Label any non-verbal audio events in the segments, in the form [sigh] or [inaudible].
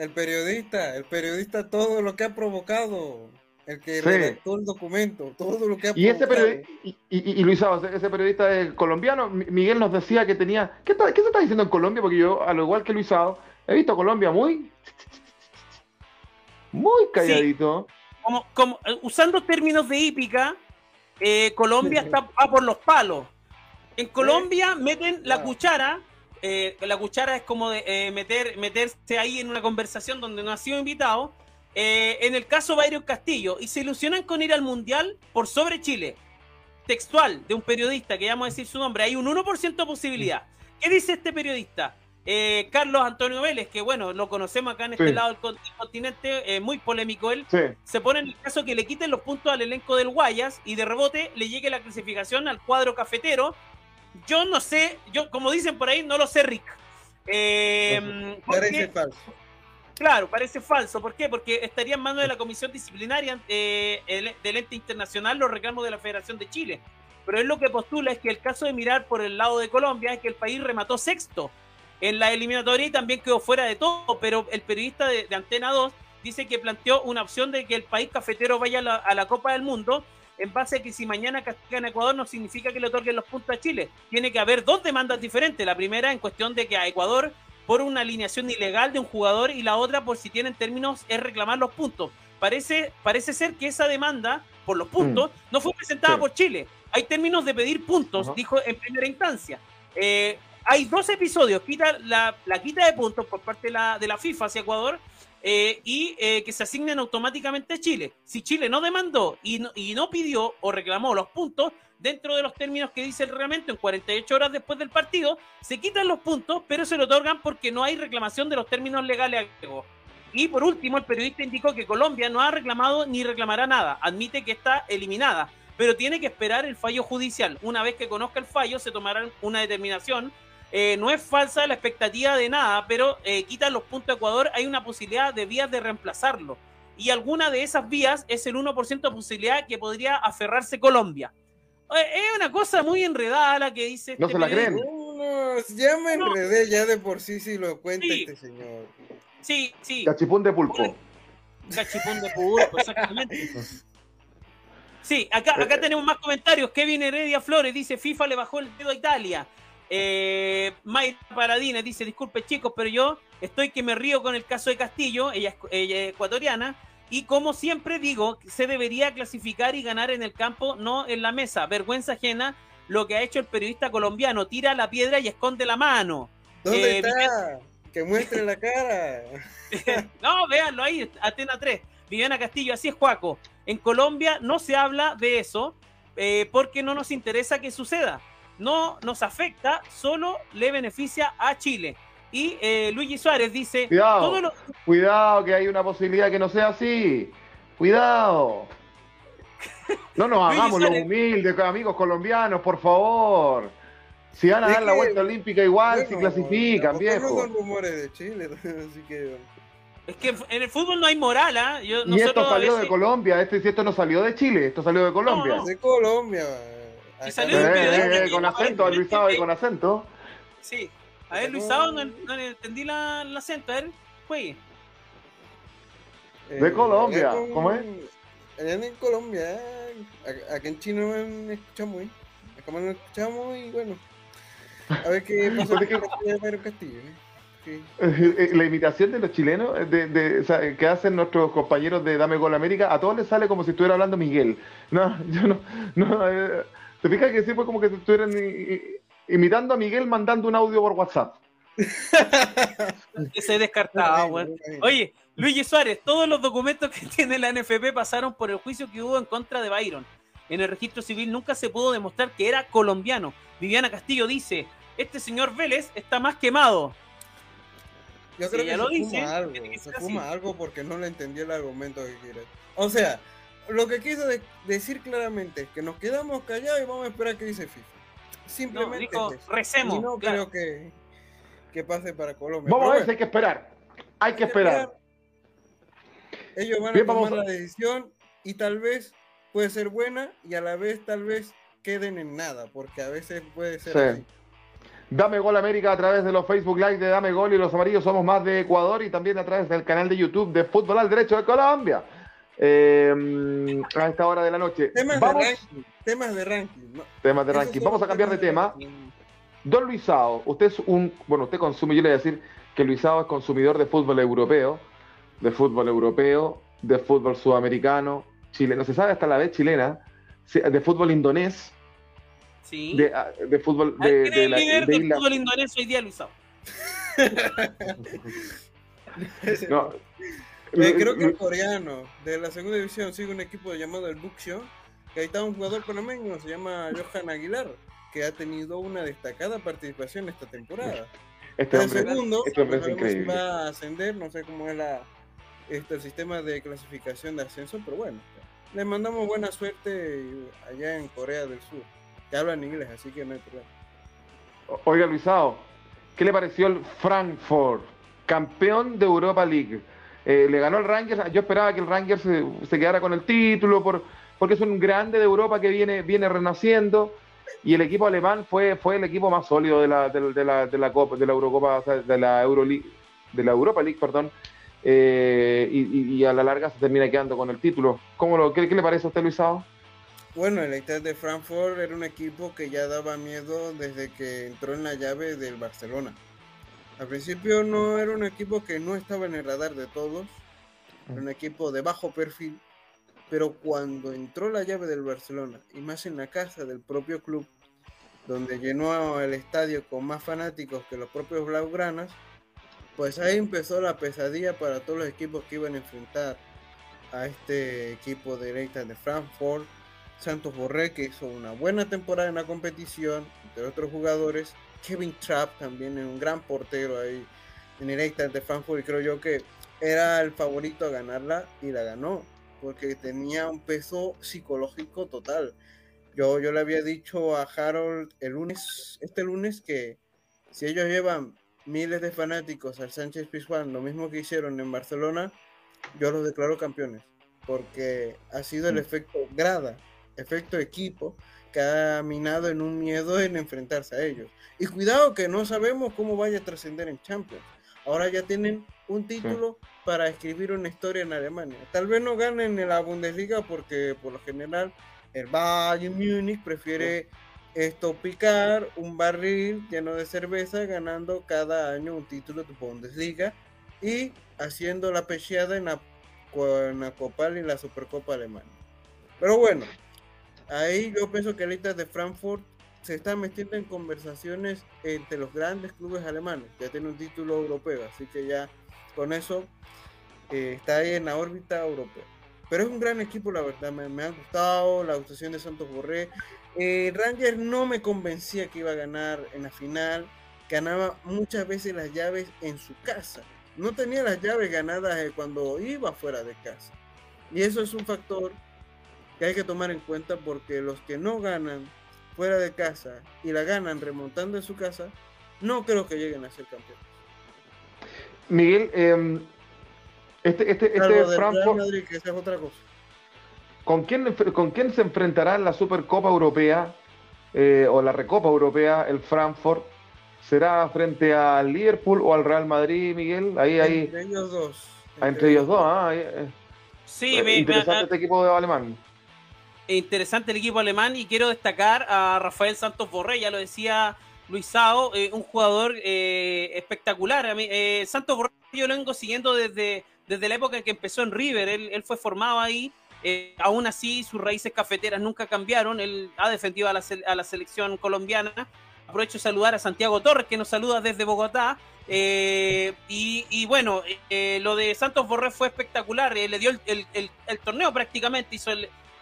El periodista, el periodista, todo lo que ha provocado. El que redactó el documento, todo lo que ha y ese y, y, Luis ese periodista colombiano, Miguel nos decía que tenía. ¿qué, ¿Qué se está diciendo en Colombia? Porque yo, a lo igual que Luis he visto Colombia muy. Muy calladito. Como, como, eh, usando términos de hípica, eh, Colombia está por los palos. En Colombia meten la cuchara eh, la cuchara es como de, eh, meter, meterse ahí en una conversación donde no ha sido invitado. Eh, en el caso Byron Castillo, y se ilusionan con ir al Mundial por sobre Chile. Textual de un periodista, que ya vamos a decir su nombre, hay un 1% de posibilidad. ¿Qué dice este periodista? Carlos Antonio Vélez, que bueno, lo conocemos acá en este lado del continente, muy polémico él, se pone en el caso que le quiten los puntos al elenco del Guayas y de rebote le llegue la clasificación al cuadro cafetero yo no sé, yo como dicen por ahí, no lo sé, Rick. Eh, parece falso. Claro, parece falso. ¿Por qué? Porque estaría en manos de la Comisión Disciplinaria eh, del ente internacional los reclamos de la Federación de Chile. Pero él lo que postula es que el caso de mirar por el lado de Colombia es que el país remató sexto en la eliminatoria y también quedó fuera de todo. Pero el periodista de, Antena 2 dice que planteó una opción de que el país cafetero vaya a la Copa del Mundo en base a que si mañana castigan a Ecuador no significa que le otorguen los puntos a Chile. Tiene que haber dos demandas diferentes. La primera en cuestión de que a Ecuador por una alineación ilegal de un jugador y la otra por si tienen términos es reclamar los puntos. Parece, parece ser que esa demanda por los puntos mm. no fue presentada por Chile. Hay términos de pedir puntos, dijo en primera instancia. Eh, hay dos episodios, quita la, la, quita de puntos por parte de la, de la FIFA hacia Ecuador eh, y eh, que se asignen automáticamente a Chile. Si Chile no demandó y no, y no, pidió o reclamó los puntos dentro de los términos que dice el reglamento en 48 horas después del partido, se quitan los puntos, pero se lo otorgan porque no hay reclamación de los términos legales. Y por último, el periodista indicó que Colombia no ha reclamado ni reclamará nada, admite que está eliminada, pero tiene que esperar el fallo judicial. Una vez que conozca el fallo, se tomará una determinación eh, no es falsa la expectativa de nada, pero eh, quitan los puntos de Ecuador, hay una posibilidad de vías de reemplazarlo. Y alguna de esas vías es el 1% de posibilidad que podría aferrarse Colombia. Eh, es una cosa muy enredada la que dice. No este se la creen. No, ya me enredé, ya de por sí si lo cuenta este señor. Sí, sí. Cachipún de pulpo. Cachipún de pulpo, [laughs] exactamente. Sí, acá, acá tenemos más comentarios. Kevin Heredia Flores dice: FIFA le bajó el dedo a Italia. Eh, Mayra Paradines dice, disculpe chicos, pero yo estoy que me río con el caso de Castillo, ella es, ecuatoriana, y como siempre digo, se debería clasificar y ganar en el campo, no en la mesa. Vergüenza ajena lo que ha hecho el periodista colombiano, tira la piedra y esconde la mano. ¿Dónde eh, está? Que muestre la cara. [laughs] no, véanlo ahí, Atena 3. Viviana Castillo, así es Juaco. En Colombia no se habla de eso eh, porque no nos interesa que suceda no nos afecta, solo le beneficia a Chile. Y eh, Luigi Suárez dice: Cuidado, cuidado, que hay una posibilidad que no sea así. Cuidado. No nos [laughs] hagamos los humildes, amigos colombianos, por favor. Si van a dar la vuelta olímpica igual, si clasifican, viejo. No son rumores de Chile, [laughs] así que... Es que en el fútbol no hay moral, ¿ah? y esto salió de Colombia, este, esto no salió de Chile, esto salió de Colombia. De Colombia. Salió eh, eh, con acento, a Luisado y con acento. Sí. A ver, Luisado, no, no entendí la, el acento. A ver, juegue. De Colombia, ¿cómo es? Allá en Colombia, acá en China no me escuchamos, ¿eh? Acá no escuchamos y bueno. A ver qué [laughs] pasa con Castillo, ¿eh? La imitación de los chilenos de, de, o sea, que hacen nuestros compañeros de Dame Gol América, a todos les sale como si estuviera hablando Miguel. No, [laughs] yo no, no eh, ¿Te fijas que sí fue como que estuvieran imitando a Miguel mandando un audio por WhatsApp? Ese descartado, güey. Oye, Luigi Suárez, todos los documentos que [laughs] tiene la NFP pasaron por el juicio que hubo en contra de Byron. En el registro civil nunca se pudo demostrar que era colombiano. Viviana Castillo dice, este señor Vélez está más quemado. Yo creo que lo se dice, fuma algo, [laughs] se fuma algo porque no le entendí el argumento que quiere. O sea, lo que quiso decir claramente es que nos quedamos callados y vamos a esperar que dice FIFA. Simplemente. No, recemos. no creo que, que, pase para Colombia. Vamos a ver si hay que esperar. Hay, que, esperar. Ellos van a tomar la decisión y tal vez puede ser buena y a la vez tal vez queden en nada, porque a veces puede ser así. Dame Gol América a través de los Facebook Live de Dame Gol y los amarillos somos más de Ecuador y también a través del canal de YouTube de Fútbol al Derecho de Colombia. Eh, a esta hora de la noche. Temas de ranking. Temas de ranking. Temas de ranking. Vamos a cambiar de tema. Don Luisao, usted es un, bueno, usted consume, yo le voy a decir que Luisao es consumidor de fútbol europeo, de fútbol europeo, de fútbol sudamericano, chileno, se sabe hasta la vez chilena, de fútbol indonés, sí. de, ah, de fútbol de, de, la, líder de del fútbol indonés hoy día Luisao. [laughs] no, eh, creo que el coreano de la segunda división sigue un equipo llamado el Buxio, que ahí está un jugador panameño, se llama Johan Aguilar, que ha tenido una destacada participación esta temporada. Este hombre, el segundo, este hombre es increíble. Va a ascender, no sé cómo es la, este, el sistema de clasificación de ascenso, pero bueno, le mandamos buena suerte allá en Corea del Sur, que hablan inglés, así que no hay problema. Oiga, Luisao, ¿qué le pareció el Frankfurt, campeón de Europa League? Eh, le ganó el Rangers, yo esperaba que el Rangers se, quedara con el título, por, porque es un grande de Europa que viene, viene renaciendo y el equipo alemán fue, fue el equipo más sólido de la, de, la, de la Copa, de la Eurocopa, de la Euroleague, de la Europa League, perdón, eh, y, a la larga se termina quedando con el título. ¿Cómo lo, qué, le parece a usted, Luisado? Bueno, el Eintracht de Frankfurt era un equipo que ya daba miedo desde que entró en la llave del Barcelona. Al principio no era un equipo que no estaba en el radar de todos, era un equipo de bajo perfil, pero cuando entró la llave del Barcelona, y más en la casa del propio club, donde llenó el estadio con más fanáticos que los propios Blaugranas, pues ahí empezó la pesadilla para todos los equipos que iban a enfrentar a este equipo de Eintracht de Frankfurt. Santos Borré, que hizo una buena temporada en la competición, entre otros jugadores. Kevin Trapp también es un gran portero ahí en el Eintracht de Frankfurt y creo yo que era el favorito a ganarla y la ganó porque tenía un peso psicológico total. Yo, yo le había dicho a Harold el lunes, este lunes, que si ellos llevan miles de fanáticos al Sánchez Pizjuán, lo mismo que hicieron en Barcelona, yo los declaro campeones, porque ha sido el mm. efecto grada, efecto equipo, que ha minado en un miedo en enfrentarse a ellos. Y cuidado que no sabemos cómo vaya a trascender en Champions. Ahora ya tienen un título para escribir una historia en Alemania. Tal vez no ganen en la Bundesliga porque por lo general el Bayern Múnich prefiere esto picar un barril lleno de cerveza ganando cada año un título de Bundesliga y haciendo la pecheada en la, en la Copa y la Supercopa Alemana. Pero bueno, ahí yo pienso que ahorita de Frankfurt se está metiendo en conversaciones entre los grandes clubes alemanes. Ya tiene un título europeo, así que ya con eso eh, está ahí en la órbita europea. Pero es un gran equipo, la verdad. Me, ha gustado la actuación de Santos Borré. Eh, Rangers no me convencía que iba a ganar en la final. Ganaba muchas veces las llaves en su casa. No tenía las llaves ganadas eh, cuando iba fuera de casa. Y eso es un factor que hay que tomar en cuenta porque los que no ganan fuera de casa y la ganan remontando en su casa, no creo que lleguen a ser campeones. Miguel, eh, este, este, este Frankfurt. Madrid, que esa es otra cosa. ¿Con quién, ¿Con quién se enfrentará en la Supercopa Europea eh, o la Recopa Europea el Frankfurt? ¿Será frente al Liverpool o al Real Madrid, Miguel? Ahí, ahí. Entre ellos dos. Ah, entre, ellos dos, ah. Eh, sí, eh, interesante este equipo de alemán. Interesante el equipo alemán y quiero destacar a Rafael Santos Borré, ya lo decía Luisao, eh, un jugador eh, espectacular. A mí, eh, Santos Borré yo lo vengo siguiendo desde, desde la época en que empezó en River, él, fue formado ahí. aún así, sus raíces cafeteras nunca cambiaron. Él ha defendido a la, a la selección colombiana. Aprovecho de saludar a Santiago Torres, que nos saluda desde Bogotá. y, bueno, lo de Santos Borré fue espectacular. le dio el, torneo prácticamente, hizo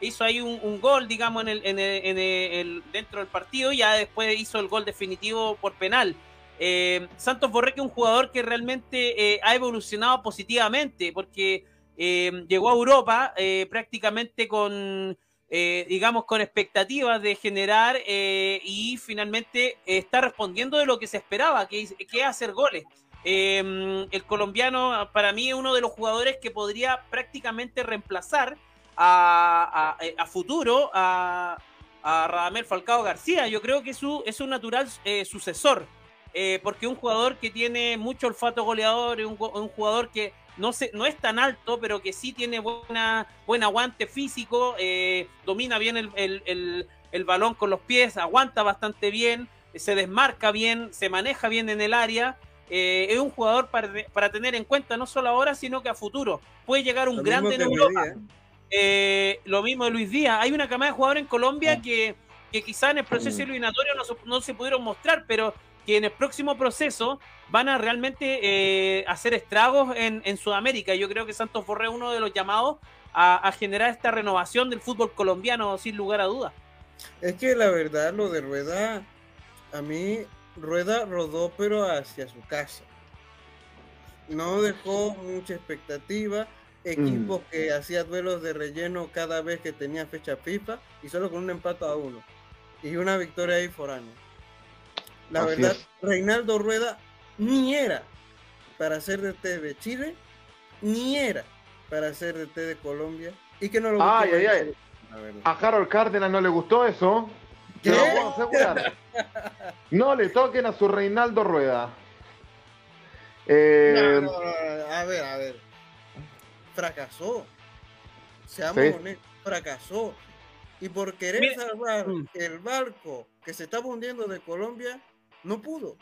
hizo ahí un, gol, digamos, en dentro del partido y ya después hizo el gol definitivo por penal. Eh, Santos Borreque es un jugador que realmente eh, ha evolucionado positivamente porque eh, llegó a Europa prácticamente con, digamos, con expectativas de generar y finalmente está respondiendo de lo que se esperaba, que, que es hacer goles. el colombiano para mí es uno de los jugadores que podría prácticamente reemplazar a, a, futuro a, a, Radamel Falcao García. Yo creo que es, su, es un natural eh, sucesor. eh, porque un jugador que tiene mucho olfato goleador, un, un jugador que no, se, no es tan alto, pero que sí tiene buena, buen aguante físico, eh, domina bien el, balón con los pies, aguanta bastante bien, se desmarca bien, se maneja bien en el área. Eh, es un jugador para, tener en cuenta no solo ahora, sino que a futuro. Puede llegar un grande en Europa. ¿eh? lo mismo de Luis Díaz. Hay una camada de jugadores en Colombia que, que quizá en el proceso eliminatorio no, no se pudieron mostrar, pero que en el próximo proceso van a realmente eh, hacer estragos en, Sudamérica. Yo creo que Santos Borré es uno de los llamados a, generar esta renovación del fútbol colombiano, sin lugar a dudas. Es que la verdad, lo de Rueda, a mí, Rueda rodó, pero hacia su casa. No dejó mucha expectativa. Equipo mm. que hacía duelos de relleno cada vez que tenía fecha FIFA y solo con un empate a uno. Y una victoria ahí foránea. La verdad, Reinaldo Rueda ni era para ser DT de Chile, ni era para ser DT de Colombia. Y que no lo ay, ay, ay. A Harold Cárdenas no le gustó eso. ¿Qué? [laughs] no le toquen a su Reinaldo Rueda. Eh, a ver, a ver. Fracasó. Seamos honestos, fracasó. Y por querer salvar mm. el barco que se estaba hundiendo de Colombia, no pudo.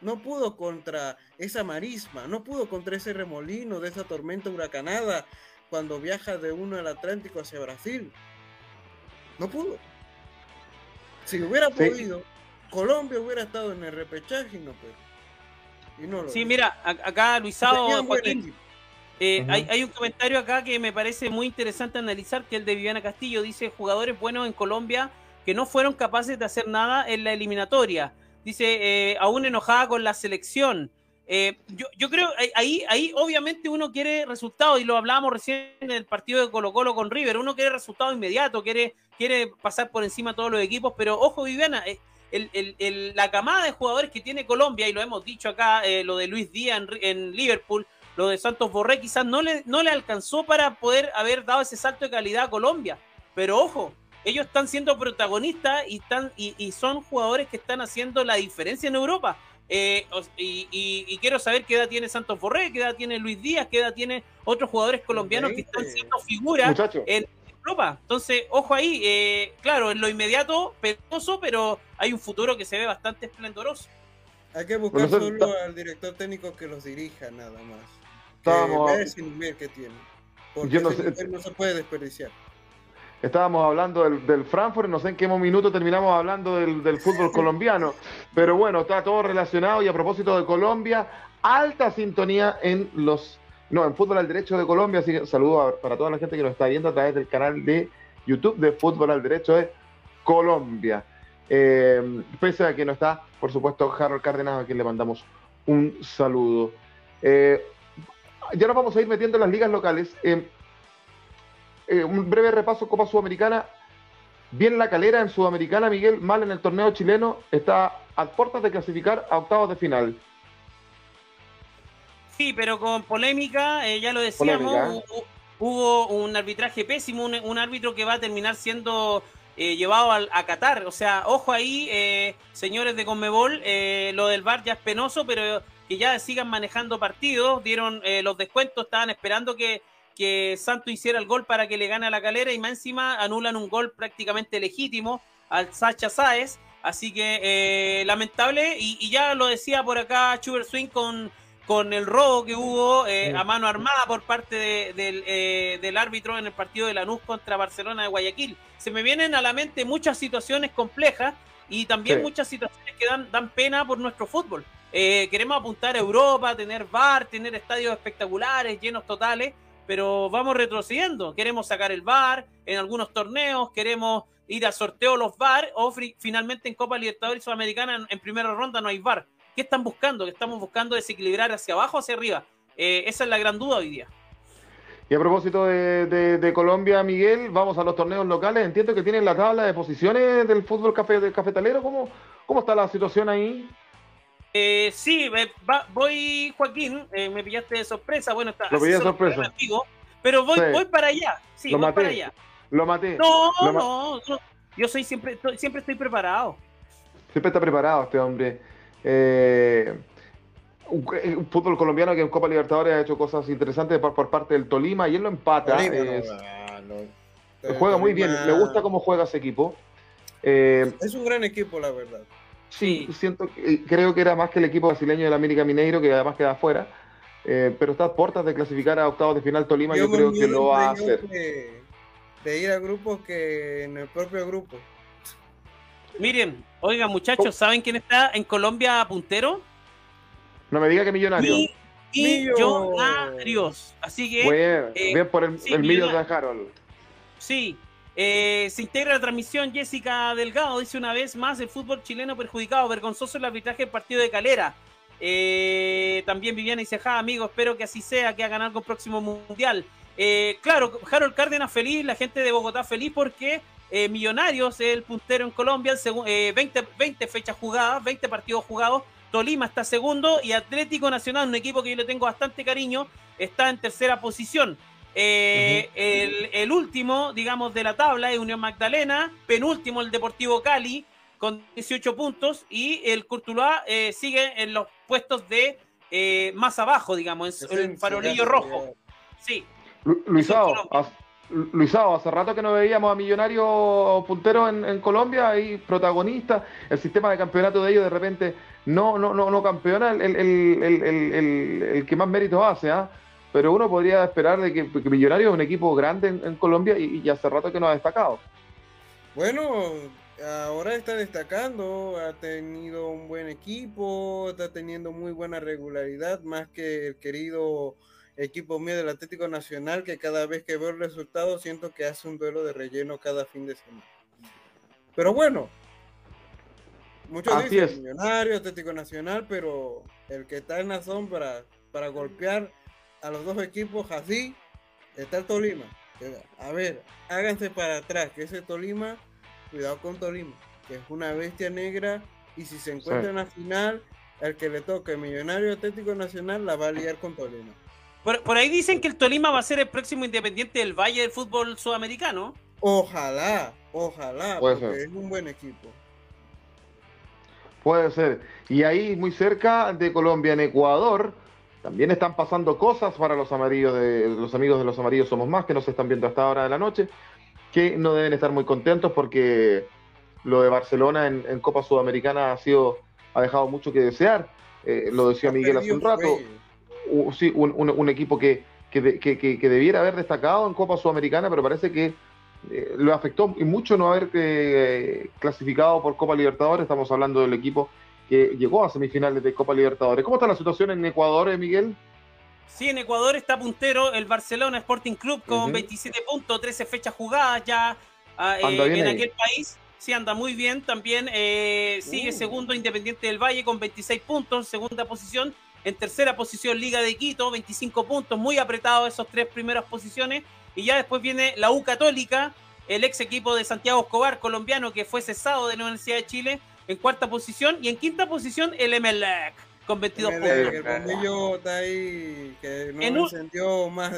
No pudo contra esa marisma, no pudo contra ese remolino de esa tormenta huracanada cuando viaja de uno al Atlántico hacia Brasil. No pudo. Si hubiera podido, Colombia hubiera estado en el repechaje y no pudo. Y no sí, mira, acá Luisado Joaquín, eh, hay, hay, un comentario acá que me parece muy interesante analizar, que es el de Viviana Castillo. Dice, jugadores buenos en Colombia que no fueron capaces de hacer nada en la eliminatoria. Dice, eh, aún enojada con la selección. Eh, yo, yo, creo, ahí, ahí obviamente uno quiere resultados, y lo hablábamos recién en el partido de Colo Colo con River, uno quiere resultados inmediatos, quiere, quiere pasar por encima de todos los equipos, pero ojo Viviana, eh, la camada de jugadores que tiene Colombia, y lo hemos dicho acá, lo de Luis Díaz en, en, Liverpool, lo de Santos Borré, quizás no le, no le alcanzó para poder haber dado ese salto de calidad a Colombia, pero ojo, ellos están siendo protagonistas y, están, y, son jugadores que están haciendo la diferencia en Europa. Eh, y, quiero saber qué edad tiene Santos Borré, qué edad tiene Luis Díaz, qué edad tiene otros jugadores colombianos que están siendo figuras en Europa. Entonces, ojo ahí, eh, claro, en lo inmediato, penoso, pero hay un futuro que se ve bastante esplendoroso. Hay que buscar solo al director técnico que los dirija, nada más. Que ese nivel que tiene. Porque no, no se puede desperdiciar. Estábamos hablando del, Frankfurt, no sé en qué minuto terminamos hablando del, fútbol [laughs] colombiano, pero bueno, está todo relacionado y a propósito de Colombia, alta sintonía en los, no, en Fútbol al Derecho de Colombia, así que saludo para toda la gente que nos está viendo a través del canal de YouTube de Fútbol al Derecho de Colombia. Eh, pese a que no está, por supuesto, Harold Cárdenas, a quien le mandamos un saludo. Eh, ya nos vamos a ir metiendo en las ligas locales. Eh, eh, un breve repaso Copa Sudamericana. Bien la calera en Sudamericana, Miguel, mal en el torneo chileno, está a puertas de clasificar a octavos de final. Sí, pero con polémica, eh, ya lo decíamos, hubo, un arbitraje pésimo, un, árbitro que va a terminar siendo eh, llevado a, Qatar. O sea, ojo ahí, señores de Conmebol, lo del VAR ya es penoso, pero que ya sigan manejando partidos, dieron los descuentos, estaban esperando que que Santo hiciera el gol para que le gane a la calera y más encima anulan un gol prácticamente legítimo al Sacha Sáez. Así que eh, lamentable, y, ya lo decía por acá Chuber Swing con, con el robo que hubo eh, a mano armada por parte eh, del, árbitro en el partido de Lanús contra Barcelona de Guayaquil. Se me vienen a la mente muchas situaciones complejas y también muchas situaciones que dan, dan pena por nuestro fútbol. queremos apuntar a Europa, tener bar, tener estadios espectaculares, llenos totales, pero vamos retrocediendo. Queremos sacar el VAR en algunos torneos, queremos ir a sorteo los VAR o finalmente en Copa Libertadores Sudamericana en, primera ronda no hay VAR. ¿Qué están buscando? ¿Qué estamos buscando desequilibrar hacia abajo o hacia arriba? Eh, esa es la gran duda hoy día. Y a propósito de, Colombia, Miguel, vamos a los torneos locales. Entiendo que tienen la tabla de posiciones del fútbol cafetalero. ¿Cómo, ¿Cómo está la situación ahí? Eh, sí, voy, Joaquín, eh, me pillaste de sorpresa. Bueno, está. Lo pillé de sorpresa. pero voy, voy para allá. Sí, lo voy maté. para allá. Lo maté. No, no, yo soy siempre, siempre estoy preparado. Siempre está preparado este hombre. Eh, un, fútbol colombiano que en Copa Libertadores ha hecho cosas interesantes por, parte del Tolima y él lo empata. juega muy bien, me gusta cómo juega ese equipo. es un gran equipo, la verdad. Sí, siento creo que era más que el equipo brasileño del América Mineiro, que además queda afuera. Eh, pero está a puertas de clasificar a octavos de final Tolima, yo, creo que lo va a hacer. De, ir a grupos que en el propio grupo. Miren, oigan muchachos, ¿saben quién está en Colombia puntero? No me diga que millonario. millonarios. Así que. Bien, eh, bien por el, millo de Harold. Sí, eh, se integra la transmisión Jessica Delgado, dice una vez más el fútbol chileno perjudicado, vergonzoso el arbitraje del partido de Calera. Eh, también Viviana dice, ja, amigo, espero que así sea, que hagan algo próximo mundial. Eh, claro, Harold Cárdenas feliz, la gente de Bogotá feliz porque Millonarios es el puntero en Colombia, 20, 20 fechas jugadas, 20 partidos jugados. Tolima está segundo y Atlético Nacional, un equipo que yo le tengo bastante cariño, está en tercera posición. Eh, el, último, digamos, de la tabla es Unión Magdalena, penúltimo el Deportivo Cali con 18 puntos y el Courtois eh, sigue en los puestos de eh, más abajo, digamos, en, el farolillo rojo. Sí. Luisao, Luisao, hace rato que no veíamos a Millonario puntero en, Colombia y protagonista. El sistema de campeonato de ellos de repente no, no, no, no campeona el, el, que más méritos hace, ¿ah? Pero uno podría esperar de que, que Millonario es un equipo grande en, Colombia y, hace rato que no ha destacado. Bueno, ahora está destacando, ha tenido un buen equipo, está teniendo muy buena regularidad, más que el querido equipo mío del Atlético Nacional, que cada vez que veo el resultado siento que hace un duelo de relleno cada fin de semana. Pero bueno, muchos Así dicen es. Millonario, Atlético Nacional, pero el que está en la sombra para golpear a los dos equipos así, está el Tolima. A ver, háganse para atrás, que ese Tolima, cuidado con Tolima, que es una bestia negra y si se encuentra en la final, el que le toque Millonario Atlético Nacional la va a liar con Tolima. Por, ahí dicen que el Tolima va a ser el próximo independiente del Valle del fútbol sudamericano. Ojalá, ojalá, porque es un buen equipo. Puede ser. Y ahí muy cerca de Colombia, en Ecuador, también están pasando cosas para los amarillos de los amigos de los amarillos somos más que no se están viendo hasta ahora de la noche, que no deben estar muy contentos porque lo de Barcelona en, Copa Sudamericana ha sido ha dejado mucho que desear. Eh, lo decía Miguel hace un rato. sí, un, equipo que, que, debiera haber destacado en Copa Sudamericana, pero parece que eh, lo afectó y mucho no haber eh, clasificado por Copa Libertadores. Estamos hablando del equipo que llegó a semifinales de Copa Libertadores. ¿Cómo está la situación en Ecuador, eh, Miguel? Sí, en Ecuador está puntero el Barcelona Sporting Club con 27 puntos, 13 fechas jugadas ya ah, eh, en aquel país. Sí, anda muy bien. También eh, sigue uh. segundo Independiente del Valle con 26 puntos, segunda posición. En tercera posición Liga de Quito, 25 puntos, muy apretado esos tres primeras posiciones. Y ya después viene la U Católica, el ex equipo de Santiago Escobar, colombiano, que fue cesado de la Universidad de Chile, en cuarta posición y en quinta posición el Emelec con 22 puntos. El bombillo está ahí que no encendió más,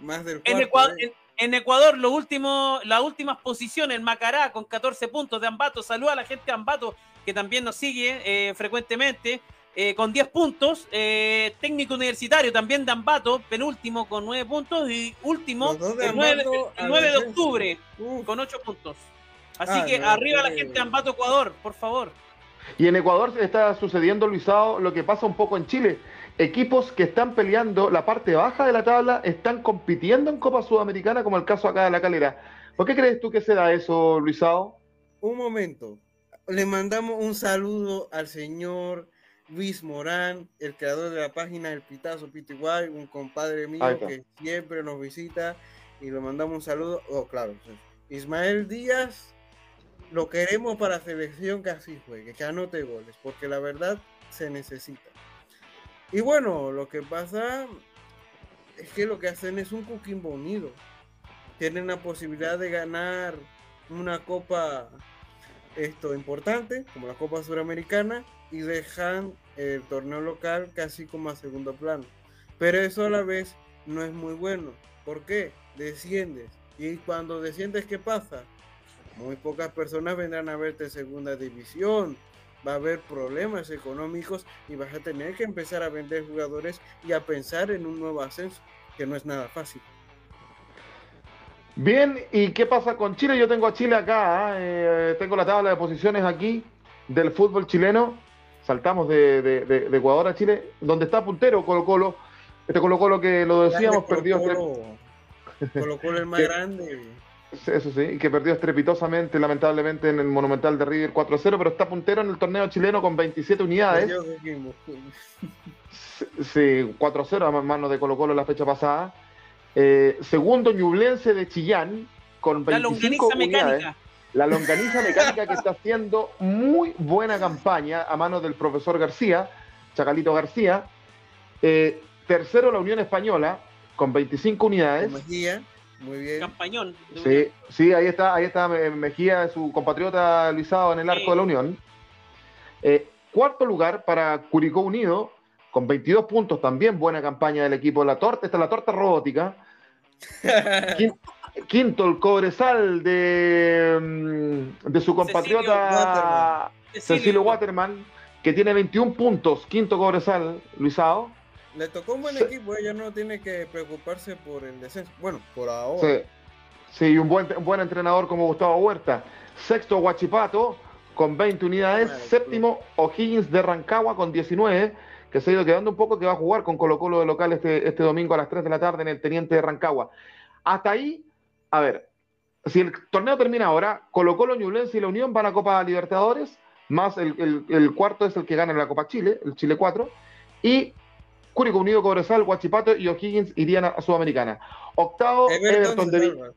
más del cuarto, ¿eh? en, Ecuador, lo último, las últimas posiciones, el Macará con 14 puntos de Ambato. Saluda a la gente de Ambato que también nos sigue eh, frecuentemente. Eh, con 10 puntos, técnico universitario también de Ambato, penúltimo con 9 puntos y último el 9, de octubre con 8 puntos. Así ah, que arriba la gente de Ambato, Ecuador, por favor. Y en Ecuador está sucediendo, Luisado, lo que pasa un poco en Chile. Equipos que están peleando la parte baja de la tabla están compitiendo en Copa Sudamericana, como el caso acá de la calera. ¿Por qué crees tú que se da eso, Luisado? Un momento. Le mandamos un saludo al señor Luis Morán, el creador de la página El Pitazo PTY, un compadre mío que siempre nos visita y le mandamos un saludo. Oh, claro. Ismael Díaz, lo queremos para selección que así juegue, que anote goles, porque la verdad se necesita. Y bueno, lo que pasa es que lo que hacen es un cooking bonito. Tienen la posibilidad de ganar una copa esto importante, como la Copa Suramericana, y dejan el torneo local casi como a segundo plano. Pero eso a la vez no es muy bueno. ¿Por qué? Desciendes. Y cuando desciendes, ¿qué pasa? Muy pocas personas vendrán a verte en segunda división. va a haber problemas económicos y vas a tener que empezar a vender jugadores y a pensar en un nuevo ascenso, que no es nada fácil. Bien, ¿y qué pasa con Chile? Yo tengo a Chile acá, ¿ah? eh, tengo la tabla de posiciones aquí del fútbol chileno. Saltamos de, Ecuador a Chile, donde está puntero Colo Colo. Este Colo Colo que lo decíamos, perdió. Colo Colo el [laughs] más grande. Eso sí, que perdió estrepitosamente, lamentablemente, en el Monumental de River 4-0, pero está puntero en el torneo chileno con 27 unidades. Sí, 4-0 a manos de Colo Colo la fecha pasada. Eh, segundo, Ñublense de Chillán, con 25 la unidades. La longaniza mecánica que está haciendo muy buena campaña a manos del profesor García, Chacalito García. Eh, tercero, la Unión Española, con 25 unidades. Muy bien. Campañón. Sí, sí, ahí está, ahí está Mejía, su compatriota Luisado en el arco de la Unión. Eh, cuarto lugar para Curicó Unido, con 22 puntos, también buena campaña del equipo. La torta, está la torta robótica. [laughs] Quinto, el Cobresal de, mm, de su compatriota Cecilio Waterman. que tiene 21 puntos. Quinto Cobresal, Luisado. Le tocó un buen equipo, ella no tiene que preocuparse por el descenso. Bueno, por ahora. Sí, un buen, buen entrenador como Gustavo Huerta. Sexto, Huachipato, con 20 unidades. Séptimo, O'Higgins de Rancagua, con 19, que se ha ido quedando un poco, que va a jugar con Colo Colo de local este, este domingo a las 3 de la tarde en el Teniente de Rancagua. Hasta ahí, a ver, si el torneo termina ahora, Colo Colo, Ñublense y la Unión van a Copa Libertadores, más el, el cuarto es el que gana en la Copa Chile, el Chile 4, y Curicó Unido, Cobresal, Guachipato y O'Higgins irían a, Sudamericana. Octavo, Everton, de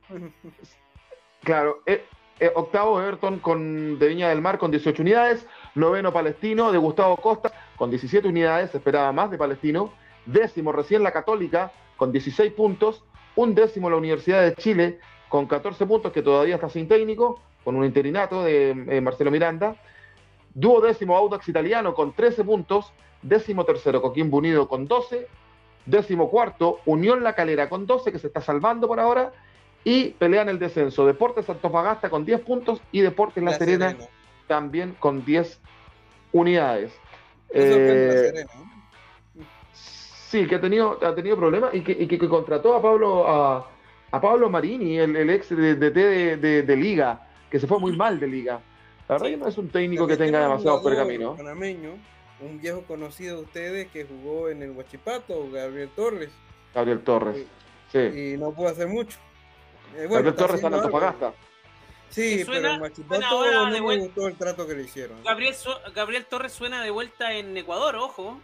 Claro, eh, eh, octavo Everton con, de Viña del Mar con 18 unidades. Noveno Palestino de Gustavo Costa con 17 unidades, se esperaba más de Palestino. Décimo recién la Católica con 16 puntos. Un décimo la Universidad de Chile con 14 puntos, que todavía está sin técnico, con un interinato de eh, Marcelo Miranda. Duodécimo Audax Italiano con 13 puntos décimo tercero Coquimbo Unido con 12, décimo cuarto Unión La Calera con 12, que se está salvando por ahora, y pelean el descenso. Deportes Antofagasta con 10 puntos y Deportes La, Serena, también con 10 unidades. Eh, sí, que ha tenido, ha tenido problemas y que, contrató a Pablo, a, Pablo Marini, el, ex de, de, de, Liga, que se fue muy mal de Liga. La verdad que no es un técnico que tenga demasiado pergamino un viejo conocido de ustedes que jugó en el Huachipato, Gabriel Torres. Gabriel Torres, sí. Y no pudo hacer mucho. Eh, Gabriel Torres está en Antofagasta. Sí, pero en Huachipato no me gustó el trato que le hicieron. Gabriel, Gabriel Torres suena de vuelta en Ecuador, ojo.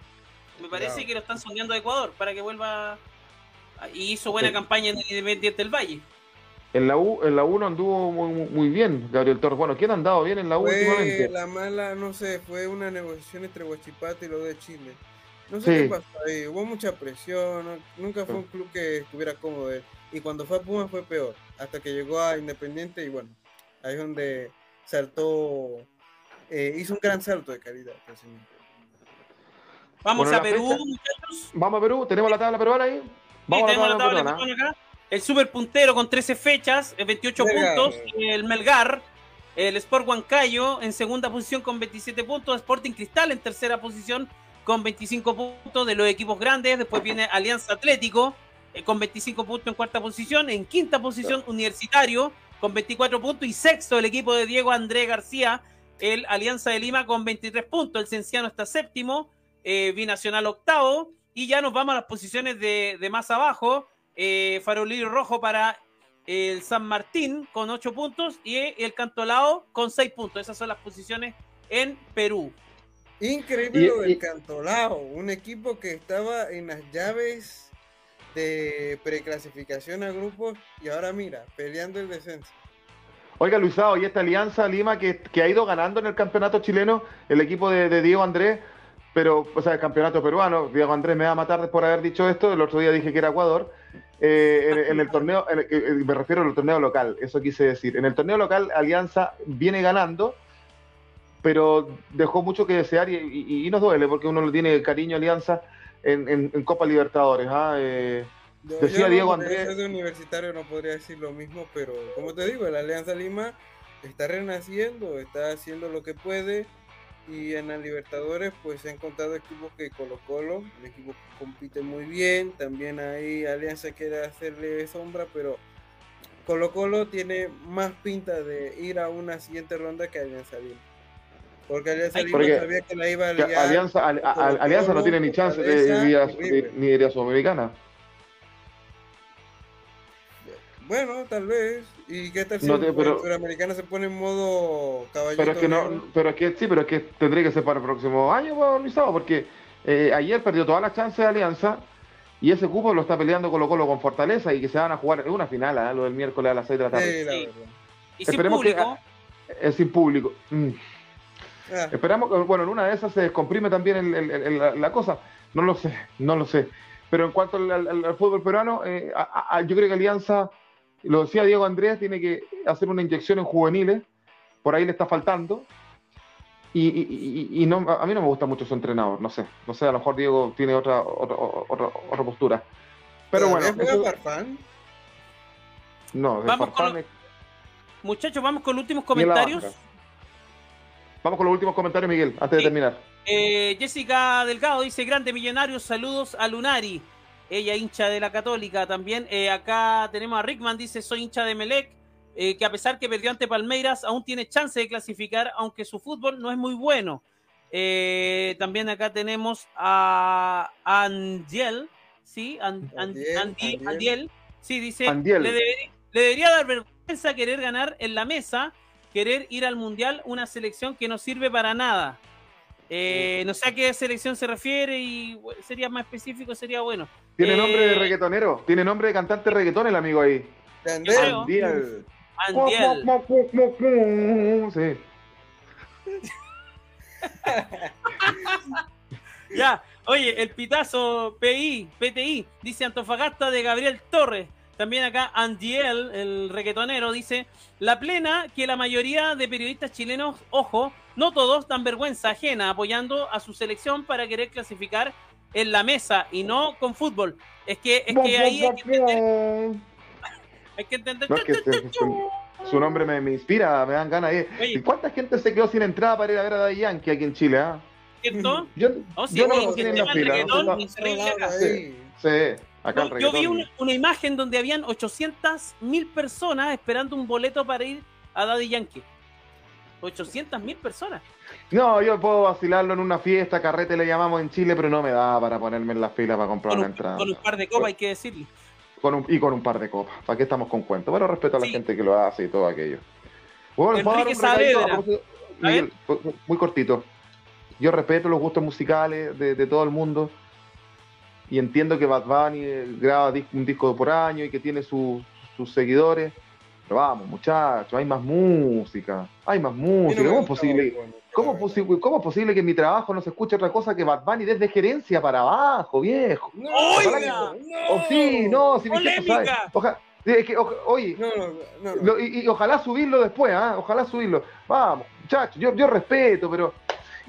Me parece que lo están soñando a Ecuador para que vuelva. Y hizo buena campaña en Independiente del Valle. En la U, en la 1 anduvo muy, bien Gabriel Torres. Bueno, ¿quién ha andado bien en la U últimamente? La mala, no sé, fue una negociación entre Huachipato y lo de Chile. No sé qué pasó ahí, hubo mucha presión, nunca fue un club que estuviera cómodo. Y cuando fue a Puma fue peor, hasta que llegó a Independiente y bueno, ahí es donde saltó, eh, hizo un gran salto de calidad. Vamos a Perú, muchachos. Vamos a Perú, tenemos la tabla peruana ahí. Vamos a la tabla, peruana el super puntero con 13 fechas, 28 puntos, el Melgar, el Sport Huancayo en segunda posición con 27 puntos, Sporting Cristal en tercera posición con 25 puntos de los equipos grandes, después viene Alianza Atlético eh, con 25 puntos en cuarta posición, en quinta posición Universitario con 24 puntos y sexto el equipo de Diego André García, el Alianza de Lima con 23 puntos, el Cenciano está séptimo, eh, Binacional octavo y ya nos vamos a las posiciones de, de más abajo eh, farolillo rojo para el San Martín con 8 puntos y el Cantolao con 6 puntos. Esas son las posiciones en Perú. Increíble lo del Cantolao, un equipo que estaba en las llaves de preclasificación a grupos y ahora mira, peleando el descenso. Oiga, Luisao, y esta Alianza Lima que, ha ido ganando en el campeonato chileno, el equipo de Diego Andrés, pero, o sea, el campeonato peruano, Diego Andrés me va a matar por haber dicho esto, el otro día dije que era Ecuador, eh, en, el torneo, me refiero al torneo local, eso quise decir, en el torneo local Alianza viene ganando, pero dejó mucho que desear y, nos duele porque uno le tiene cariño a Alianza en, Copa Libertadores. ¿ah? Eh, decía Diego Andrés. de universitario no podría decir lo mismo, pero como te digo, la Alianza Lima está renaciendo, está haciendo lo que puede Y en la Libertadores, pues he encontrado equipos que Colo Colo, el equipo compite muy bien. También ahí Alianza quiere hacerle sombra, pero Colo Colo tiene más pinta de ir a una siguiente ronda que Alianza Lima. Porque Alianza Lima sabía que la iba a liar. Alianza, Alianza no tiene ni chance de ir ni de Sudamericana. Bueno, tal vez. ¿Y qué tal si no, pero, Sudamericana se pone en modo caballito? Pero es que no, pero es que sí, pero es que tendría que ser para el próximo año, pues, porque eh, ayer perdió todas las chances de Alianza y ese cupo lo está peleando Colo Colo con Fortaleza y que se van a jugar en una final, ¿eh? lo del miércoles a las 6 de la tarde. ¿Y sin público? Que, es sin público. Mm. Ah. Esperamos que, bueno, en una de esas se descomprime también el, la cosa. No lo sé, no lo sé. Pero en cuanto al, fútbol peruano, eh, yo creo que Alianza lo decía Diego Andrés, tiene que hacer una inyección en juveniles, por ahí le está faltando. Y, no, a mí no me gusta mucho su entrenador, no sé, no sé, a lo mejor Diego tiene otra otra, otra, postura. Pero bueno. No, vamos con Muchachos, vamos con los últimos comentarios. Vamos con los últimos comentarios, Miguel, antes de terminar. Eh, Jessica Delgado dice, grande millonarios, saludos a Lunari ella hincha de la Católica también. Eh, acá tenemos a Rickman, dice, soy hincha de Melec, eh, que a pesar que perdió ante Palmeiras, aún tiene chance de clasificar, aunque su fútbol no es muy bueno. Eh, también acá tenemos a Andiel, ¿sí? Andiel, sí, dice, le, debería dar vergüenza querer ganar en la mesa, querer ir al Mundial, una selección que no sirve para nada. No sé a qué selección se refiere y sería más específico, sería bueno. Tiene nombre de eh, reggaetonero, tiene nombre de cantante reggaetón el amigo ahí. Andiel. Andiel. Sí. [laughs] ya, oye, el pitazo PI, PTI, dice Antofagasta de Gabriel Torres. También acá Andiel, el reggaetonero, dice, la plena que la mayoría de periodistas chilenos, ojo, no todos dan vergüenza ajena apoyando a su selección para querer clasificar en la mesa y no con fútbol. Es que, es que ahí hay que entender. hay que entender. su, nombre me, inspira, me dan ganas. ¿Y cuánta gente se quedó sin entrada para ir a ver a Daddy Yankee aquí en Chile? ¿ah? ¿Cierto? Yo, oh, yo no lo en la fila. sí, acá Yo vi una, una, imagen donde habían 800 mil personas esperando un boleto para ir a Daddy Yankee. 800 mil personas. No, yo puedo vacilarlo en una fiesta, carrete le llamamos en Chile, pero no me da para ponerme en la fila para comprar una entrada. Con un par de copas, hay que decirle. Con y con un par de copas. ¿Para qué estamos con cuentos? Pero respeto a la gente que lo hace y todo aquello. Bueno, muy cortito. Yo respeto los gustos musicales de, todo el mundo y entiendo que Bad Bunny eh, graba un disco por año y que tiene sus seguidores pero vamos, muchachos, hay más música, hay más música. ¿Cómo es posible? ¿Cómo, es posible que en mi trabajo no se escuche otra cosa que Bad Bunny desde gerencia para abajo, viejo? No, oiga, no, o sí, no, si Polémica. Ojalá, es que, oye, y, ojalá subirlo después, ¿ah? Ojalá subirlo. Vamos, muchachos, yo, yo respeto, pero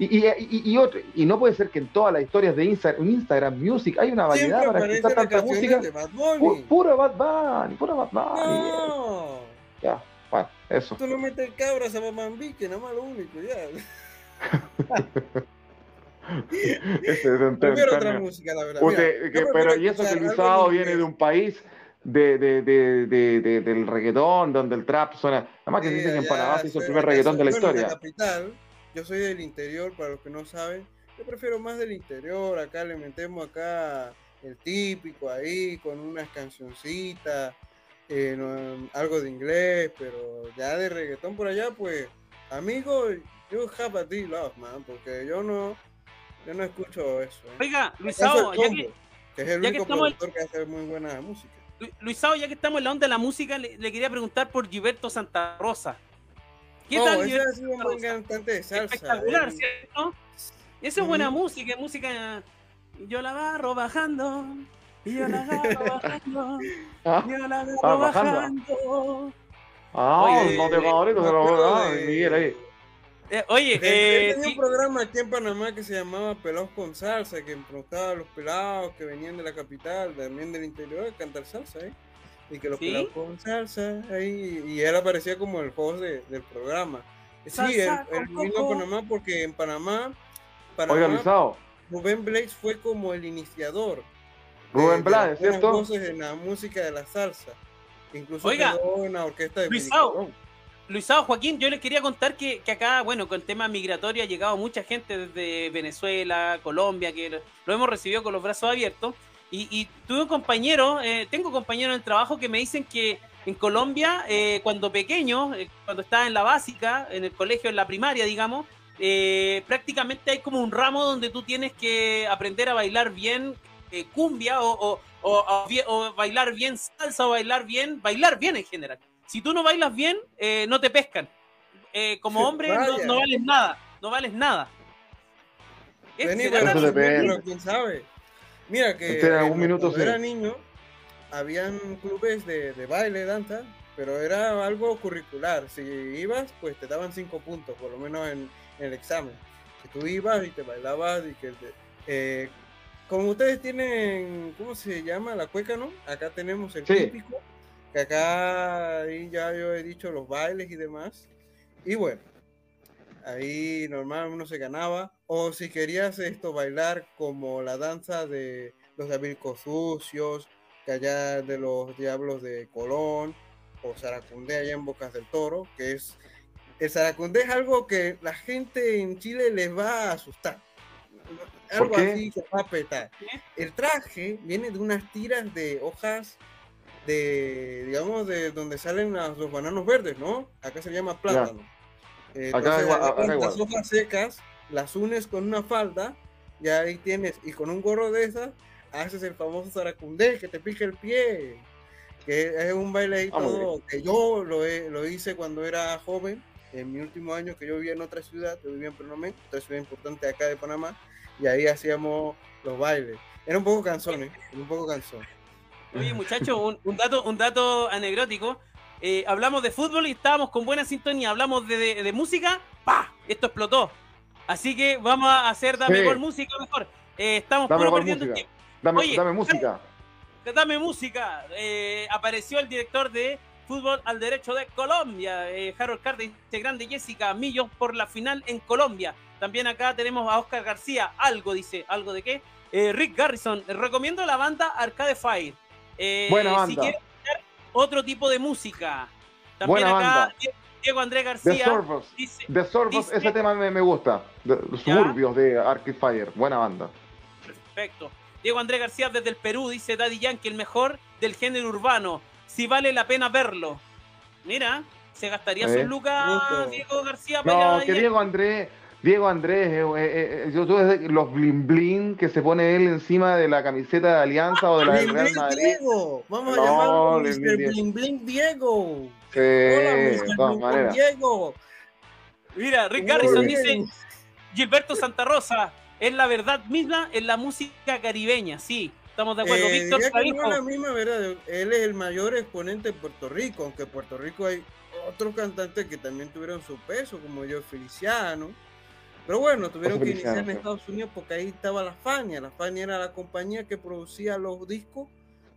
y, y, y, otro, y no puede ser que en todas las historias de Instagram, Instagram Music hay una variedad para escuchar tanta música. puro Bad Bunny, puro Bad Bunny. No. Ya, bueno, eso. Tú no metes cabras a Mamambique, nada más lo único, ya. Ese es Prefiero otra música, la verdad. pero y eso que el Luisado viene de un país de, de, de, de, del reggaetón, donde el trap suena. Nada más que dicen que en Panamá se hizo el primer reggaetón de la historia. capital, yo soy del interior, para los que no saben. Yo prefiero más del interior. Acá le metemos acá el típico ahí, con unas cancioncitas eh, algo de inglés, pero ya de reggaetón por allá, pues, amigo, yo have a love, man, porque yo no, yo no escucho eso. ¿eh? Oiga, Luisao, ya que, que, es el único productor que hace muy buena música. Luisao, ya que estamos en la onda de la música, le, quería preguntar por Gilberto Santa Rosa. ¿Qué tal? Ese ha sido un buen cantante de salsa. Espectacular, ¿eh? ¿cierto? Esa es buena música, música. Yo la agarro bajando. Y yo la agarro [laughs] bajando. ¿Ah? Yo la agarro ah, bajando. Ah, oye, no te favorito, se lo ah, Miguel ahí. Eh, oye, eh, tenía un programa aquí en Panamá que se llamaba Pelados con Salsa, que preguntaba a los pelados que venían de la capital, también del interior, a cantar salsa, ¿eh? Y que los pelados con salsa, ahí, y él aparecía como el host del programa. Sí, él, vino a Panamá porque en Panamá, Panamá Rubén Blades fue como el iniciador. Rubén Blades, ¿cierto? voces en la música de la salsa. Incluso Oiga, quedó en la orquesta de Luisao, Luisao, Joaquín, yo les quería contar que, que, acá, bueno, con el tema migratorio ha llegado mucha gente desde Venezuela, Colombia, que lo hemos recibido con los brazos abiertos. Y, y tuve un compañero, eh, tengo compañeros en el trabajo que me dicen que en Colombia, eh, cuando pequeño, eh, cuando estaba en la básica, en el colegio, en la primaria, digamos, eh, prácticamente hay como un ramo donde tú tienes que aprender a bailar bien cumbia o, o, bailar bien salsa o bailar bien, bailar bien en general. Si tú no bailas bien, no te pescan. como hombre no, vales nada, no vales nada. quién sabe. Mira que este minuto, era niño, habían clubes de, de baile, danza, pero era algo curricular. Si ibas, pues te daban cinco puntos, por lo menos en, el examen. Si tú ibas y te bailabas y que... Eh, como ustedes tienen, ¿cómo se llama? La cueca, ¿no? Acá tenemos el típico, que acá ya yo he dicho los bailes y demás. Y bueno, ahí normal uno se ganaba. O si querías esto, bailar como la danza de los Davilcos sucios, que allá de los Diablos de Colón o Saracundé allá en Bocas del Toro, que es el Saracundé es algo que la gente en Chile les va a asustar. Algo así se va a petar. El traje viene de unas tiras de hojas de, digamos, de donde salen los bananos verdes, ¿no? Acá se llama plátano. acá, las hojas secas, las unes con una falda, y ahí tienes, y con un gorro de esas, haces el famoso zaracundé, que te pique el pie, que es un baile ah, que yo lo, lo hice cuando era joven, en mi último año que yo vivía en otra ciudad, yo vivía en Panamá, otra ciudad importante acá de Panamá, y ahí hacíamos los bailes. Era un poco cansón, ¿eh? un poco cansón. Oye, muchachos, un, dato, un dato anecdótico. Eh, hablamos de fútbol y estábamos con buena sintonía. Hablamos de, música, ¡pa! Esto explotó. Así que vamos a hacer Dame mejor música mejor. Eh, estamos puro perdiendo tiempo. Dame, música. Dame música. Eh, apareció el director de Fútbol al Derecho de Colombia, eh, Harold Carter, este grande Jessica Millos por la final en Colombia. También acá tenemos a Oscar García, algo dice, algo de qué. Rick Garrison, recomiendo la banda Arcade Fire. Buena banda. Si quieren otro tipo de música. También acá Diego Andrés García. The Sorvos, ese tema me, me gusta. los suburbios de Arcade Fire, buena banda. Perfecto. Diego Andrés García desde el Perú dice Daddy Yankee, el mejor del género urbano. Si vale la pena verlo. Mira, se gastaría su lucas Diego García para No, que Diego Andrés, Diego Andrés, eh, eh, eh, yo tuve los bling bling que se pone él encima de la camiseta de Alianza o de la del Real Madrid. Diego, vamos a llamarlo Mr. Bling Diego. Sí, de todas maneras. Diego. Mira, Rick Garrison dice Gilberto Santa Rosa, es la verdad misma en la música caribeña, sí. Estamos de acuerdo. Eh, Víctor no es la misma verdad. Él es el mayor exponente de Puerto Rico, aunque en Puerto Rico hay otros cantantes que también tuvieron su peso, como yo Feliciano. Pero bueno, tuvieron que iniciar en Estados Unidos porque ahí estaba la Fania. La Fania era la compañía que producía los discos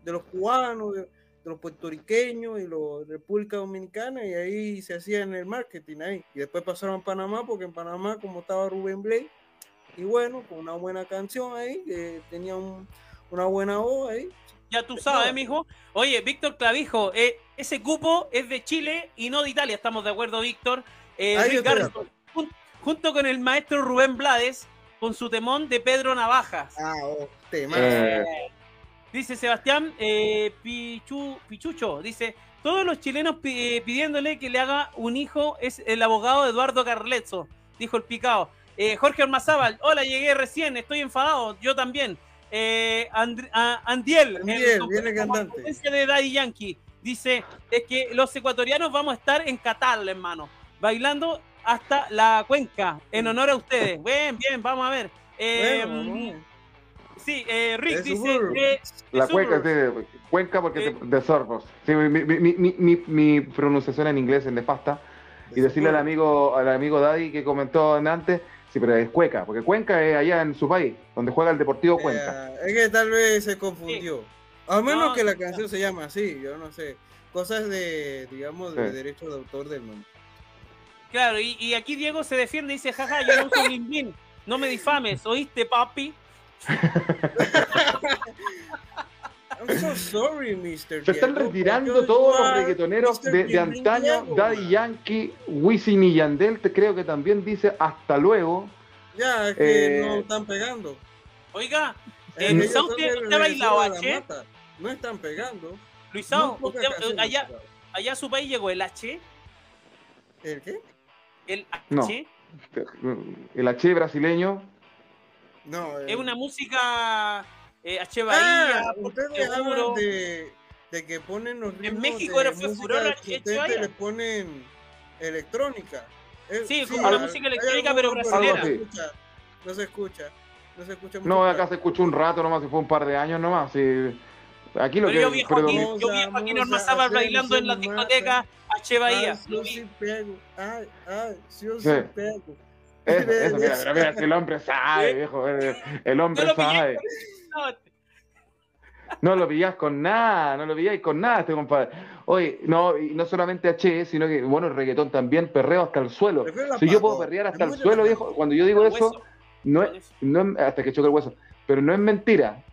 de los cubanos, de, los puertorriqueños y los de República Dominicana, y ahí se hacía en el marketing ahí. Y después pasaron a Panamá, porque en Panamá, como estaba Rubén Blake, y bueno, con una buena canción ahí, que tenía una buena voz ahí. Ya tú sabes, mijo. Oye, Víctor Clavijo, eh, ese cupo es de Chile y no de Italia, estamos de acuerdo, Víctor. Eh, junto con el maestro Rubén Blades, con su temón de Pedro Navajas. Ah, oh, eh. Dice Sebastián Pichu, Pichucho, dice, todos los chilenos pidiéndole que le haga un hijo es el abogado Eduardo Carletzo, dijo el picado. Eh, Jorge Ormazábal, hola, llegué recién, estoy enfadado, yo también. Eh, Andiel, viene cantante. de Daddy Yankee, dice, es que los ecuatorianos vamos a estar en Qatar, hermano, bailando hasta la cuenca, en honor a ustedes. [laughs] Bien, bien, vamos a ver. Eh, sí, eh, Rick dice la cuenca es de cuenca porque de sorbos. Sí, mi, mi, mi, mi, pronunciación en inglés es nefasta. Y decirle al amigo, al amigo Daddy que comentó antes Sí, pero es Cueca, porque Cuenca es allá en su país, donde juega el Deportivo Cuenca. Eh, es que tal vez se confundió. A menos que la canción se llama así, yo no sé. Cosas de, digamos, de derecho de autor del mundo. Claro, y, aquí Diego se defiende y dice, jaja, yo no uso Blin no me difames, ¿oíste, papi? [laughs] I'm so sorry, Mr. Se están retirando todos los reggaetoneros de, antaño, Daddy Yankee, Wisin y Yandel, te creo que también dice hasta luego. Ya, es que no eh, están pegando. Oiga, eh, ¿usted, ha bailado H? No están pegando. Luisao, allá, allá a su país llegó el H. ¿El qué? El H. El H brasileño. No. Es una música eh, H Bahía. Ah, ustedes hablan de, de, que ponen los ritmos En México era fue furor Bahía. le ponen electrónica. sí, como la música electrónica, pero brasileña. No se escucha. No se escucha. No, acá se escuchó un rato nomás, se fue un par de años nomás. Sí. Aquí lo pero que yo vi Joaquín, yo vi a Joaquín Ormazábal bailando en la discoteca H Bahía. Ay, lo vi. Ay, ay, sí, sí, pego. Eso, eso, mira, mira, mira, el hombre sabe, viejo. El hombre no sabe. No lo pillas con nada, no lo pilláis con nada, este compadre. Oye, no, y no solamente H, sino que, bueno, el reggaetón también, perreo hasta el suelo. Si yo puedo perrear hasta el suelo, viejo, cuando yo digo eso, no es, no es, hasta que choque el hueso, pero no es mentira,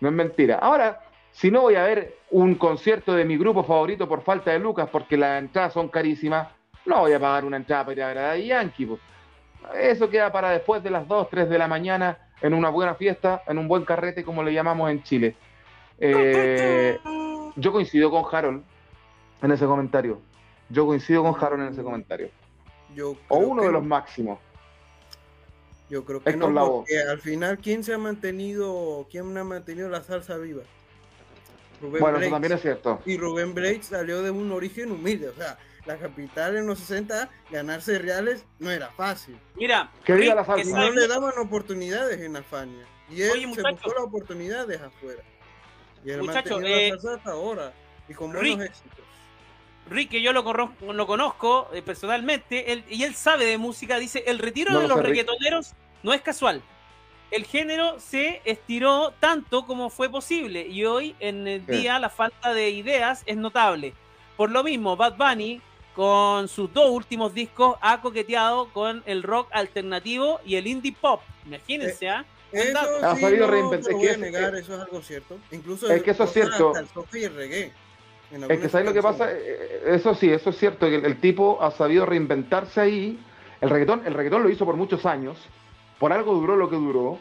no es mentira. Ahora, si no voy a ver un concierto de mi grupo favorito por falta de lucas, porque las entradas son carísimas, no voy a pagar una entrada para ir a ver a Yankee. Eso queda para después de las 2, 3 de la mañana, en una buena fiesta, en un buen carrete, como le llamamos en Chile. Eh, yo coincido con Harold en ese comentario. Yo coincido con Harold en ese comentario. o uno de los máximos. Yo creo que no, porque al final, ¿quién se ha mantenido, quién ha mantenido la salsa viva? Bueno, eso también es cierto. Y Rubén Blake salió de un origen humilde, o sea, la capital en los 60, ganarse reales no era fácil. Mira, que diga la que no le daban oportunidades en Afania. Y él se buscó las oportunidades afuera. Y él muchacho, eh, la hasta ahora. Y con buenos éxitos. Rick, que yo lo, lo conozco eh, personalmente, él, y él sabe de música, dice, el retiro de los reggaetoneros no es casual. El género se estiró tanto como fue posible y hoy en el día la falta de ideas es notable. Por lo mismo, Bad Bunny con sus dos últimos discos ha coqueteado con el rock alternativo y el indie pop. Imagínense, ¿ah? Eso ha salido no, es, negar, eso es algo cierto. Incluso es que eso es cierto. el reggae. Es que ¿sabes lo que pasa? Eh, eso sí, eso es cierto, que el, tipo ha sabido reinventarse ahí. El reggaetón, el reggaetón lo hizo por muchos años, por algo duró lo que duró,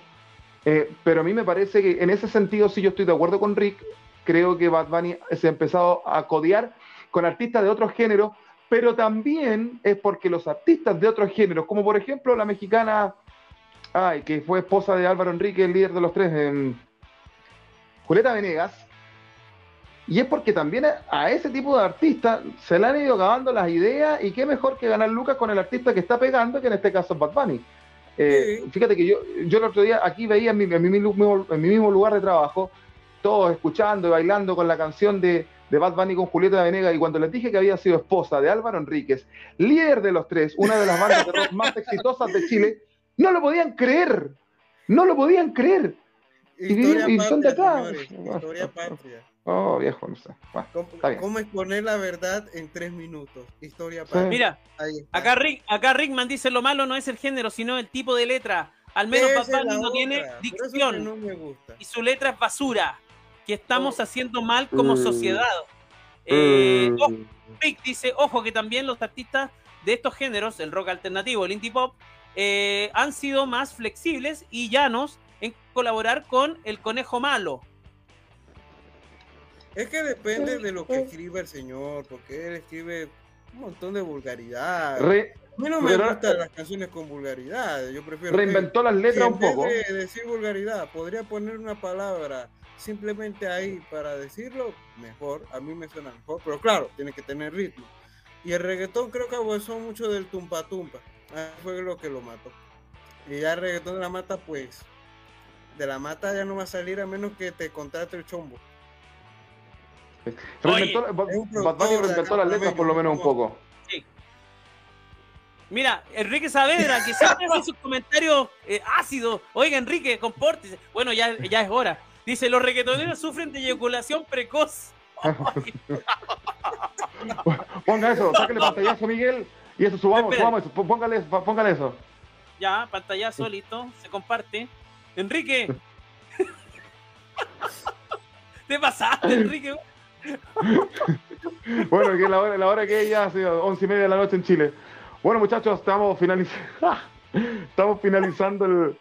eh, pero a mí me parece que en ese sentido sí yo estoy de acuerdo con Rick, creo que Bad Bunny se ha empezado a codear con artistas de otros géneros, pero también es porque los artistas de otros géneros, como por ejemplo la mexicana, ay, que fue esposa de Álvaro Enrique, el líder de los tres, en Julieta Venegas, y es porque también a ese tipo de artistas se le han ido acabando las ideas y qué mejor que ganar lucas con el artista que está pegando, que en este caso es Bad Bunny. Eh, fíjate que yo, yo el otro día aquí veía en mi, en mi, mismo, lugar de trabajo, todos escuchando y bailando con la canción de, de Bad Bunny con Julieta Venegas y cuando les dije que había sido esposa de Álvaro Enríquez, líder de los tres, una de las bandas de rock [laughs] más exitosas de Chile, no lo podían creer, no lo podían creer. y, son de acá. historia patria. Oh, viejo, no sé. ¿Cómo, exponer la verdad en tres minutos? Historia para. Mira, acá, Rick, acá Rickman dice lo malo no es el género, sino el tipo de letra. Al menos Bad no tiene dicción. Y su letra es basura. Que estamos oh. haciendo mal como mm. sociedad. Eh, mm. Rick dice, ojo, que también los artistas de estos géneros, el rock alternativo, el indie pop, eh, han sido más flexibles y llanos en colaborar con el conejo malo es que depende de lo que escribe el señor, porque él escribe un montón de vulgaridad. a mí no me gustan las canciones con vulgaridad. Yo prefiero. Reinventó las letras un poco. De decir vulgaridad, podría poner una palabra simplemente ahí para decirlo mejor. A mí me suena mejor, pero claro, tiene que tener ritmo. Y el reggaetón creo que abusó mucho del tumpa tumpa. Fue lo que lo mató. Y ya el reggaetón de la mata, pues. De la mata ya no va a salir a menos que te contrate el chombo. Reinventó, Bad Bunny reinventó las letras por lo menos un poco. Sí. Mira, Enrique Saavedra, que siempre hace sus comentarios eh, ácidos. Oiga, Enrique, compórtese. Bueno, ya, ya es hora. Dice, los reggaetoneros sufren de eyaculación precoz. [laughs] Ponga eso, sáquele pantallazo, Miguel, Y eso, subamos, subamos eso, póngale, póngale eso. Ya, pantallazo, listo, se comparte. Enrique. [laughs] [laughs] ¿Te pasaste, Enrique? [laughs] bueno, que la hora, la hora que ya ha sido once y media de la noche en Chile. Bueno, muchachos, estamos finalizando, [laughs] estamos finalizando el,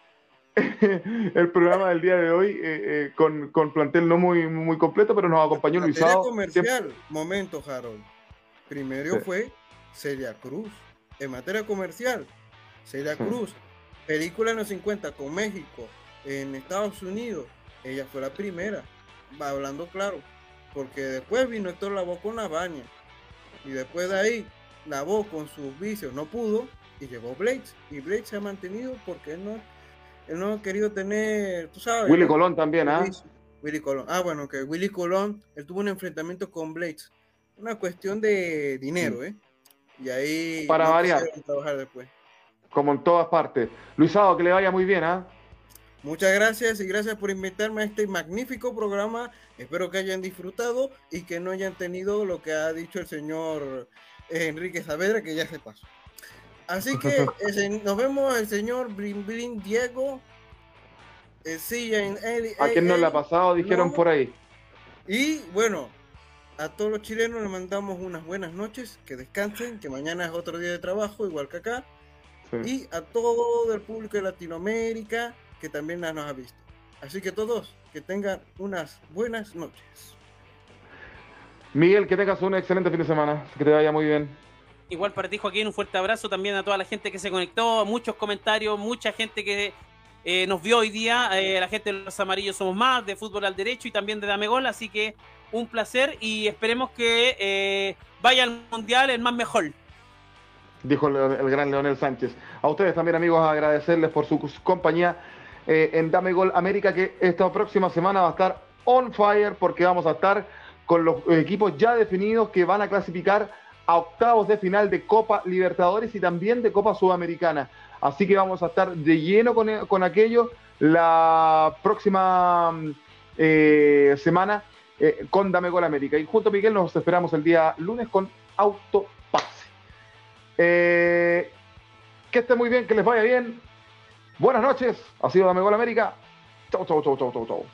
[laughs] el programa del día de hoy eh, eh, con, con, plantel no muy, muy completo, pero nos acompañó Luis comercial, momento, Harold. Primero fue Celia Cruz. En materia comercial, Celia Cruz, película en los 50 con México, en Estados Unidos, ella fue la primera, va hablando claro, porque después vino Héctor Lavoe con la baña, y después de ahí, Lavoe con sus vicios no pudo, y llevó Blades, y Blades se ha mantenido porque él no, él no ha querido tener, tú sabes. Willy Colón también, ¿ah? Willy Colón, ah, bueno, que Willy Colón, él tuvo un enfrentamiento con Blades, una cuestión de dinero. ¿eh? Y ahí... Para variar. Trabajar después. Como en todas partes. Luisado, que le vaya muy bien, ¿ah? Muchas gracias y gracias por invitarme a este magnífico programa. Espero que hayan disfrutado y que no hayan tenido lo que ha dicho el señor Enrique Saavedra, que ya se pasó. Así que [laughs] nos vemos el señor Brin Diego. Eh, sí, ¿A quién no le ha pasado? Dijeron por ahí. Y bueno, a todos los chilenos les mandamos unas buenas noches, que descansen, que mañana es otro día de trabajo, igual que acá. Y a todo el público de Latinoamérica que también nos ha visto. Así que todos, que tengan unas buenas noches. Miguel, que tengas un excelente fin de semana, que te vaya muy bien. Igual para ti, Joaquín, un fuerte abrazo también a toda la gente que se conectó, muchos comentarios, mucha gente que eh, nos vio hoy día, eh, la gente de los amarillos somos más, de fútbol al derecho y también de Dame Gol, así que un placer y esperemos que eh, vaya al Mundial el más mejor. Dijo el, gran Leonel Sánchez. A ustedes también, amigos, agradecerles por su compañía en Dame Gol América, que esta próxima semana va a estar on fire porque vamos a estar con los equipos ya definidos que van a clasificar a octavos de final de Copa Libertadores y también de Copa Sudamericana. Así que vamos a estar de lleno con, aquello la próxima eh, semana eh, con Dame Gol América. Y junto a Miguel nos esperamos el día lunes con Autopase. Eh, que esté muy bien, que les vaya bien. Buenas noches. Ha sido Dame Gol América. Chau, chau, chau, chau, chau, chau.